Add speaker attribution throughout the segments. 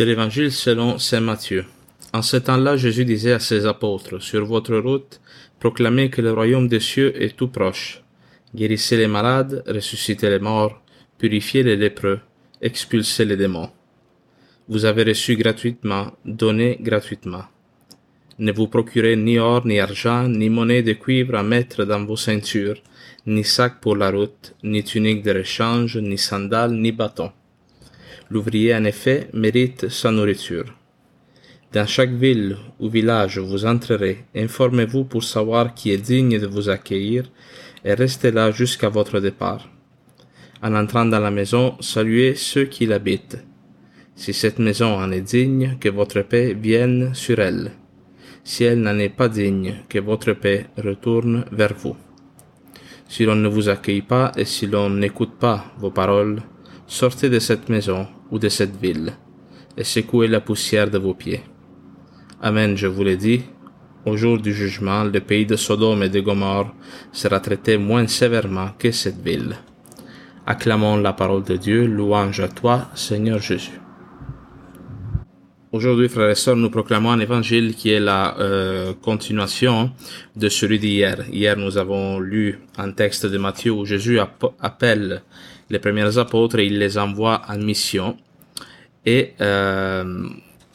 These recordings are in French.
Speaker 1: De l'Évangile selon Saint Matthieu. En ce temps-là, Jésus disait à ses apôtres, Sur votre route, proclamez que le royaume des cieux est tout proche. Guérissez les malades, ressuscitez les morts, purifiez les lépreux, expulsez les démons. Vous avez reçu gratuitement, donnez gratuitement. Ne vous procurez ni or, ni argent, ni monnaie de cuivre à mettre dans vos ceintures, ni sac pour la route, ni tunique de rechange, ni sandales, ni bâton. L'ouvrier, en effet, mérite sa nourriture. Dans chaque ville ou village où vous entrerez, informez-vous pour savoir qui est digne de vous accueillir et restez là jusqu'à votre départ. En entrant dans la maison, saluez ceux qui l'habitent. Si cette maison en est digne, que votre paix vienne sur elle. Si elle n'en est pas digne, que votre paix retourne vers vous. Si l'on ne vous accueille pas et si l'on n'écoute pas vos paroles, sortez de cette maison ou de cette ville et secouez la poussière de vos pieds. Amen, je vous l'ai dit, au jour du jugement, le pays de Sodome et de Gomorre sera traité moins sévèrement que cette ville. Acclamons la parole de Dieu, louange à toi, Seigneur Jésus. Aujourd'hui, frères et sœurs, nous proclamons un évangile qui est la euh, continuation de celui d'hier. Hier, nous avons lu un texte de Matthieu où Jésus appelle les premiers apôtres et il les envoie en mission. Et euh,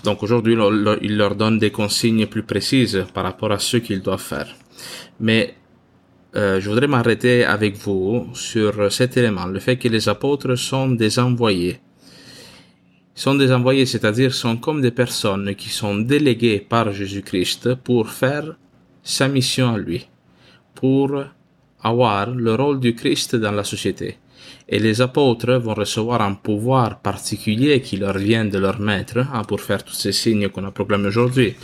Speaker 1: donc aujourd'hui, il leur donne des consignes plus précises par rapport à ce qu'ils doivent faire. Mais euh, je voudrais m'arrêter avec vous sur cet élément, le fait que les apôtres sont des envoyés. Sont des envoyés, c'est-à-dire sont comme des personnes qui sont déléguées par Jésus-Christ pour faire sa mission à lui, pour avoir le rôle du Christ dans la société et les apôtres vont recevoir un pouvoir particulier qui leur vient de leur maître hein, pour faire tous ces signes qu'on a proclamés aujourd'hui,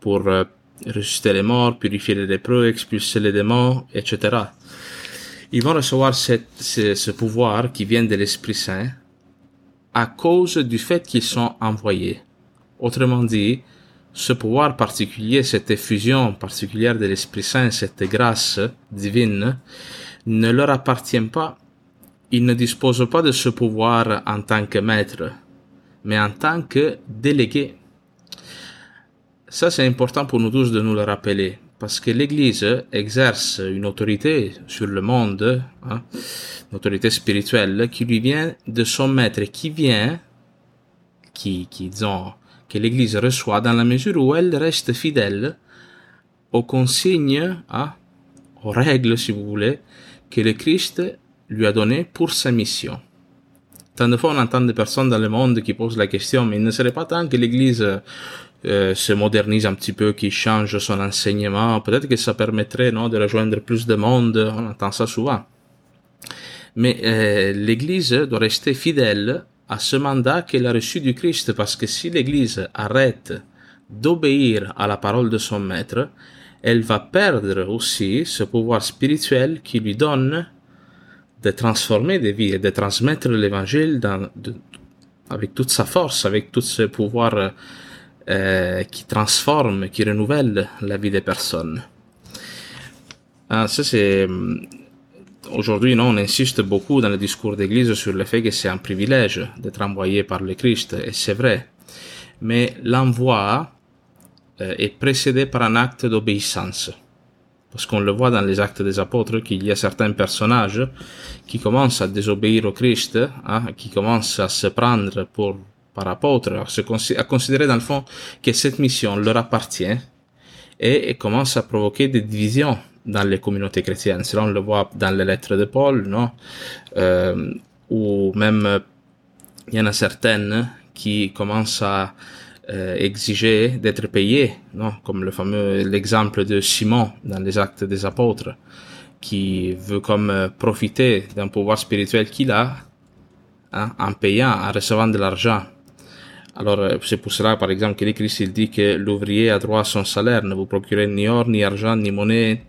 Speaker 1: pour euh, ressusciter les morts, purifier les lépreux, expulser les démons, etc. Ils vont recevoir ce pouvoir qui vient de l'Esprit Saint à cause du fait qu'ils sont envoyés. Autrement dit, ce pouvoir particulier, cette effusion particulière de l'Esprit Saint, cette grâce divine, ne leur appartient pas il ne dispose pas de ce pouvoir en tant que maître, mais en tant que délégué. Ça, c'est important pour nous tous de nous le rappeler, parce que l'Église exerce une autorité sur le monde, hein, une autorité spirituelle qui lui vient de son maître, qui vient, qui, qui disons, que l'Église reçoit dans la mesure où elle reste fidèle aux consignes, hein, aux règles, si vous voulez, que le Christ lui a donné pour sa mission. Tant de fois on entend des personnes dans le monde qui posent la question, mais il ne serait pas temps que l'Église euh, se modernise un petit peu, qu'il change son enseignement, peut-être que ça permettrait non, de rejoindre plus de monde, on entend ça souvent. Mais euh, l'Église doit rester fidèle à ce mandat qu'elle a reçu du Christ, parce que si l'Église arrête d'obéir à la parole de son maître, elle va perdre aussi ce pouvoir spirituel qui lui donne de transformer des vies et de transmettre l'évangile avec toute sa force, avec tout ce pouvoir euh, qui transforme, qui renouvelle la vie des personnes. Ah, ça c'est aujourd'hui non, on insiste beaucoup dans le discours d'Église sur le fait que c'est un privilège d'être envoyé par le Christ et c'est vrai. Mais l'envoi euh, est précédé par un acte d'obéissance parce qu'on le voit dans les actes des apôtres qu'il y a certains personnages qui commencent à désobéir au Christ, hein, qui commencent à se prendre pour par apôtres, à, considérer dans le fond que cette mission leur appartient et, et commence à provoquer des divisions dans les communautés chrétiennes. Cela on le voit dans les lettres de Paul, non, euh, ou même il y en a certaines qui commencent à euh, exiger d'être payé, non? Comme le fameux l'exemple de Simon dans les Actes des Apôtres, qui veut comme euh, profiter d'un pouvoir spirituel qu'il a hein, en payant, en recevant de l'argent. Alors euh, c'est pour cela, par exemple, que Christ il dit que l'ouvrier a droit à son salaire, ne vous procurez ni or, ni argent, ni monnaie.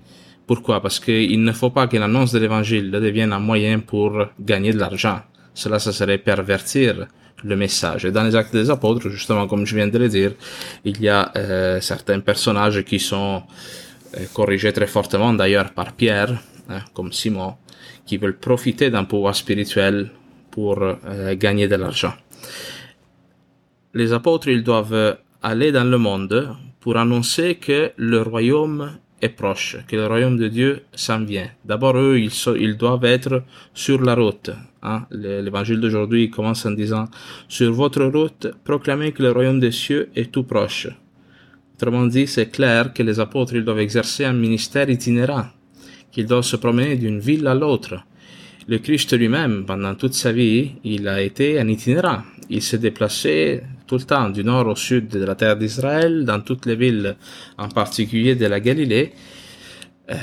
Speaker 1: Pourquoi? Parce qu'il ne faut pas que l'annonce de l'Évangile devienne un moyen pour gagner de l'argent. Cela, ça serait pervertir le message. Dans les actes des apôtres, justement, comme je viens de le dire, il y a euh, certains personnages qui sont euh, corrigés très fortement d'ailleurs par Pierre, hein, comme Simon, qui veulent profiter d'un pouvoir spirituel pour gagner de l'argent. Les apôtres, ils doivent aller dans le monde pour annoncer que le royaume proche, que le royaume de Dieu s'en vient. D'abord, eux, ils, ils, doivent être sur la route. Hein. L'évangile d'aujourd'hui commence en disant, sur votre route, proclamez que le royaume des cieux est tout proche. Autrement dit, c'est clair que les apôtres, ils doivent exercer un ministère itinérant, qu'ils doivent se promener d'une ville à l'autre. Le Christ lui-même, pendant toute sa vie, il a été un itinérant. Il s'est déplacé tout le temps, du nord au sud de la terre d'Israël, dans toutes les villes, en particulier de la Galilée, euh,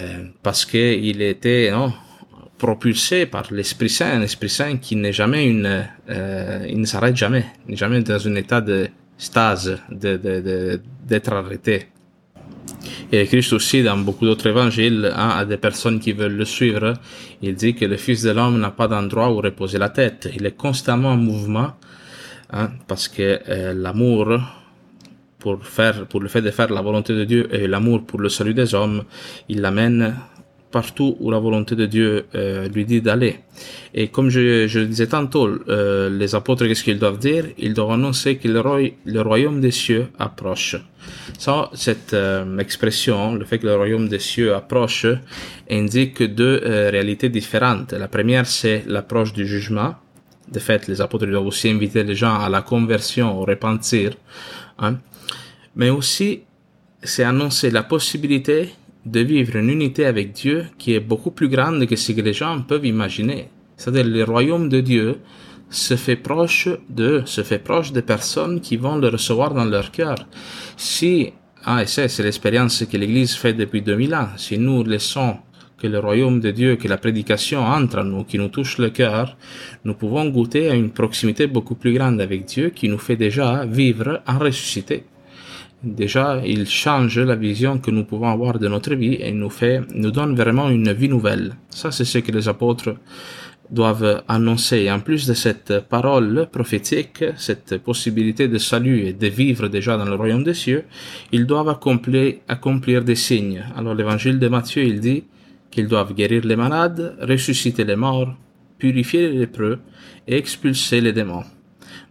Speaker 1: parce qu'il était non, propulsé par l'Esprit Saint, l'Esprit Saint qui n'est jamais une, euh, il ne s'arrête jamais, n'est jamais dans un état de stase, de, de, d'être arrêté. Et Christ aussi, dans beaucoup d'autres évangiles, hein, à des personnes qui veulent le suivre, il dit que le Fils de l'homme n'a pas d'endroit où reposer la tête. Il est constamment en mouvement hein, parce que euh, l'amour pour faire, pour le fait de faire la volonté de Dieu et l'amour pour le salut des hommes, il l'amène partout où la volonté de Dieu euh, lui dit d'aller. Et comme je, le disais tantôt, euh, les apôtres, qu'est-ce qu'ils doivent dire? Ils doivent annoncer que le, le royaume des cieux approche. Ça, cette euh, expression, le fait que le royaume des cieux approche, indique deux réalités différentes. La première, c'est l'approche du jugement, de fait, les apôtres doivent aussi inviter les gens à la conversion, au repentir. Hein. Mais aussi, c'est annoncer la possibilité de vivre une unité avec Dieu qui est beaucoup plus grande que ce que les gens peuvent imaginer. C'est-à-dire, le royaume de Dieu se fait proche de, se fait proche des personnes qui vont le recevoir dans leur cœur. Si, ah, et c'est l'expérience que l'Église fait depuis 2000 ans, si nous laissons que le royaume de Dieu, que la prédication entre en nous, qui nous touche le cœur, nous pouvons goûter à une proximité beaucoup plus grande avec Dieu qui nous fait déjà vivre en ressuscité. Déjà, il change la vision que nous pouvons avoir de notre vie et nous fait, nous donne vraiment une vie nouvelle. Ça, c'est ce que les apôtres doivent annoncer. En plus de cette parole prophétique, cette possibilité de salut et de vivre déjà dans le royaume des cieux, ils doivent accomplir, accomplir des signes. Alors l'évangile de Matthieu, il dit, qu'ils doivent guérir les malades, ressusciter les morts, purifier les lépreux et expulser les démons.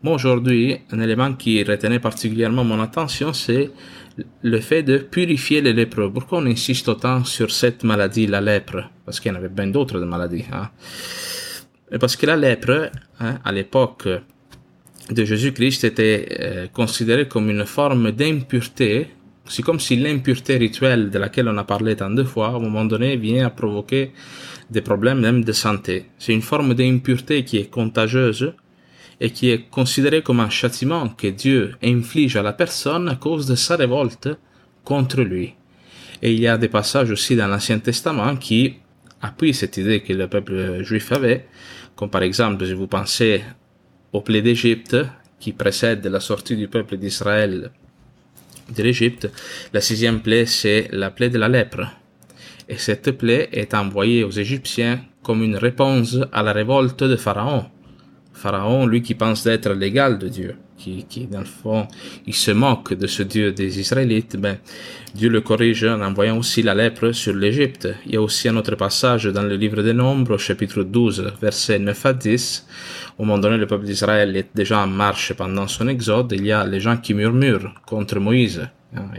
Speaker 1: Moi, aujourd'hui, un élément qui retenait particulièrement mon attention, c'est le fait de purifier les lépreux. Pourquoi on insiste autant sur cette maladie, la lèpre? Parce qu'il y en avait bien d'autres maladies. Hein? Parce que la lèpre, hein, à l'époque de Jésus-Christ, était euh, considérée comme une forme d'impureté c'est comme si l'impureté rituelle de laquelle on a parlé tant de fois, à un moment donné, vient à provoquer des problèmes même de santé. C'est une forme d'impureté qui est contagieuse et qui est considérée comme un châtiment que Dieu inflige à la personne à cause de sa révolte contre lui. Et il y a des passages aussi dans l'Ancien Testament qui appuient cette idée que le peuple juif avait, comme par exemple, si vous pensez au plaie d'Égypte qui précède la sortie du peuple d'Israël de l'Égypte, la sixième plaie, c'est la plaie de la lèpre. Et cette plaie est envoyée aux Égyptiens comme une réponse à la révolte de Pharaon. Pharaon, lui qui pense d'être l'égal de Dieu, qui, qui dans le fond, il se moque de ce Dieu des Israélites, ben, Dieu le corrige en envoyant aussi la lèpre sur l'Égypte. Il y a aussi un autre passage dans le livre des Nombres, chapitre 12, versets 9 à 10, au moment donné, le peuple d'Israël est déjà en marche pendant son exode. Il y a les gens qui murmurent contre Moïse.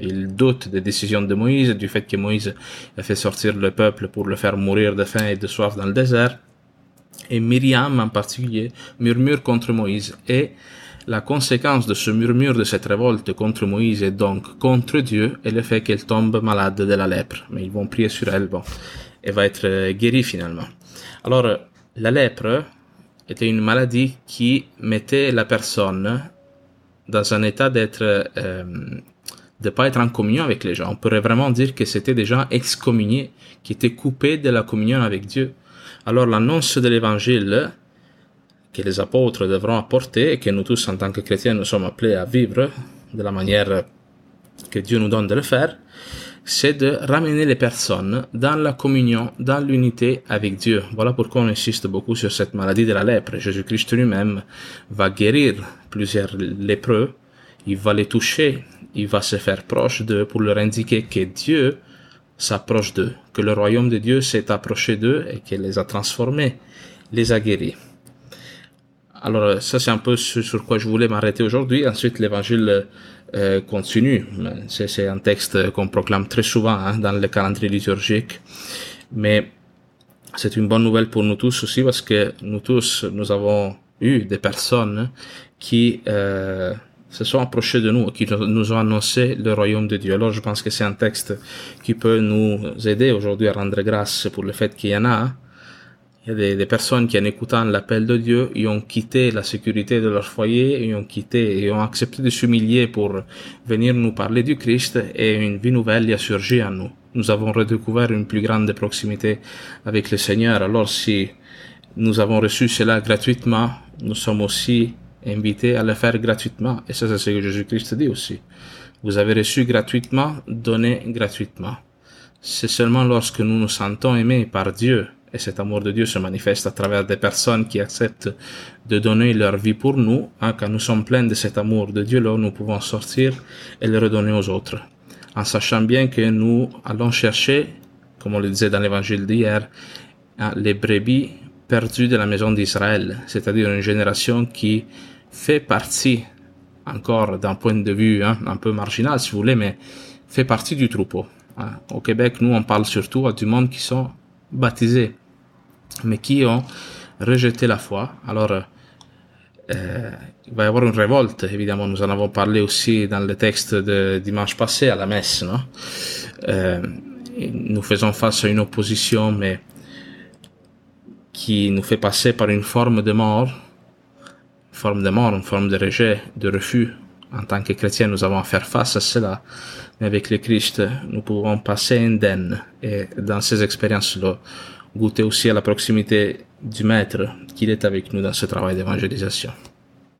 Speaker 1: Ils doutent des décisions de Moïse, du fait que Moïse a fait sortir le peuple pour le faire mourir de faim et de soif dans le désert. Et Myriam en particulier murmure contre Moïse. Et la conséquence de ce murmure, de cette révolte contre Moïse et donc contre Dieu est le fait qu'elle tombe malade de la lèpre. Mais ils vont prier sur elle, bon. Elle va être guérie finalement. Alors, la lèpre, était une maladie qui mettait la personne dans un état d'être euh, de pas être en communion avec les gens. On pourrait vraiment dire que c'était des gens excommuniés, qui étaient coupés de la communion avec Dieu. Alors l'annonce de l'évangile que les apôtres devront apporter et que nous tous en tant que chrétiens nous sommes appelés à vivre de la manière que Dieu nous donne de le faire, c'est de ramener les personnes dans la communion, dans l'unité avec Dieu. Voilà pourquoi on insiste beaucoup sur cette maladie de la lèpre. Jésus-Christ lui-même va guérir plusieurs lépreux, il va les toucher, il va se faire proche d'eux pour leur indiquer que Dieu s'approche d'eux, que le royaume de Dieu s'est approché d'eux et qu'il les a transformés, les a guéris. Alors ça c'est un peu sur quoi je voulais m'arrêter aujourd'hui. Ensuite l'évangile euh, continue. C'est un texte qu'on proclame très souvent hein, dans le calendrier liturgique. Mais c'est une bonne nouvelle pour nous tous aussi parce que nous tous, nous avons eu des personnes qui euh, se sont approchées de nous, qui nous ont annoncé le royaume de Dieu. Alors je pense que c'est un texte qui peut nous aider aujourd'hui à rendre grâce pour le fait qu'il y en a il y a des, des, personnes qui, en écoutant l'appel de Dieu, ils ont quitté la sécurité de leur foyer, ils ont quitté, ils ont accepté de s'humilier pour venir nous parler du Christ et une vie nouvelle y a surgi en nous. Nous avons redécouvert une plus grande proximité avec le Seigneur. Alors si nous avons reçu cela gratuitement, nous sommes aussi invités à le faire gratuitement. Et ça, c'est ce que Jésus-Christ dit aussi. Vous avez reçu gratuitement, donnez gratuitement. C'est seulement lorsque nous nous sentons aimés par Dieu et cet amour de Dieu se manifeste à travers des personnes qui acceptent de donner leur vie pour nous. Hein, quand nous sommes pleins de cet amour de Dieu, là, nous pouvons sortir et le redonner aux autres. En sachant bien que nous allons chercher, comme on le disait dans l'évangile d'hier, hein, les brebis perdues de la maison d'Israël, c'est-à-dire une génération qui fait partie, encore d'un point de vue hein, un peu marginal si vous voulez, mais fait partie du troupeau. Hein. Au Québec, nous, on parle surtout du monde qui sont baptisés mais qui ont rejeté la foi. Alors, euh, il va y avoir une révolte, évidemment. Nous en avons parlé aussi dans le texte de dimanche passé à la messe. Non? Euh, nous faisons face à une opposition, mais qui nous fait passer par une forme de mort, forme de mort, une forme de rejet, de refus. En tant que chrétiens, nous avons à faire face à cela. Mais avec le Christ, nous pouvons passer indemne. Et dans ces expériences-là, goûter aussi à la proximité du Maître qu'il est avec nous dans ce travail d'évangélisation.